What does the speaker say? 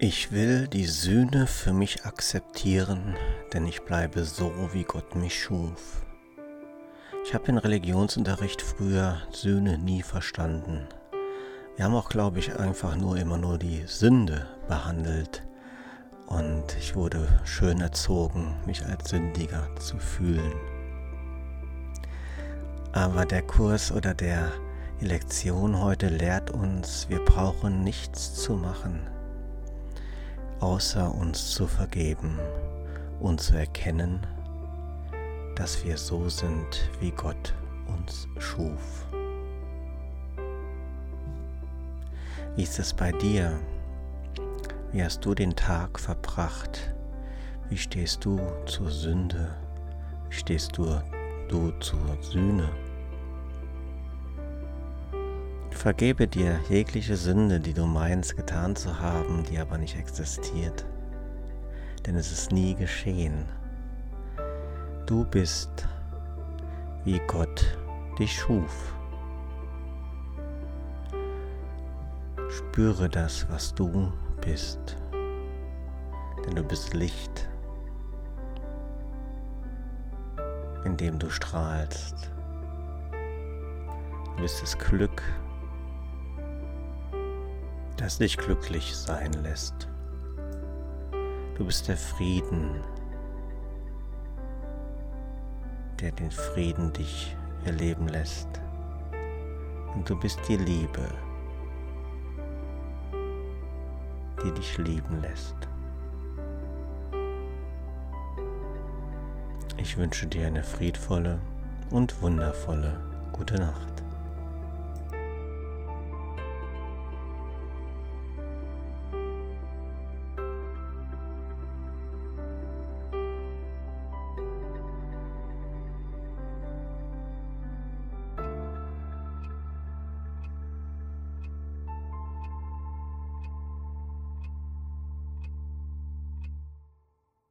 Ich will die Sühne für mich akzeptieren, denn ich bleibe so, wie Gott mich schuf. Ich habe in Religionsunterricht früher Sühne nie verstanden. Wir haben auch, glaube ich, einfach nur immer nur die Sünde behandelt. Und ich wurde schön erzogen, mich als Sündiger zu fühlen. Aber der Kurs oder der, die Lektion heute lehrt uns, wir brauchen nichts zu machen außer uns zu vergeben und zu erkennen, dass wir so sind, wie Gott uns schuf. Wie ist es bei dir? Wie hast du den Tag verbracht? Wie stehst du zur Sünde? Wie stehst du, du zur Sühne? Vergebe dir jegliche Sünde, die du meinst getan zu haben, die aber nicht existiert. Denn es ist nie geschehen. Du bist, wie Gott dich schuf. Spüre das, was du bist. Denn du bist Licht, in dem du strahlst. Du bist das Glück, das dich glücklich sein lässt. Du bist der Frieden, der den Frieden dich erleben lässt. Und du bist die Liebe, die dich lieben lässt. Ich wünsche dir eine friedvolle und wundervolle gute Nacht.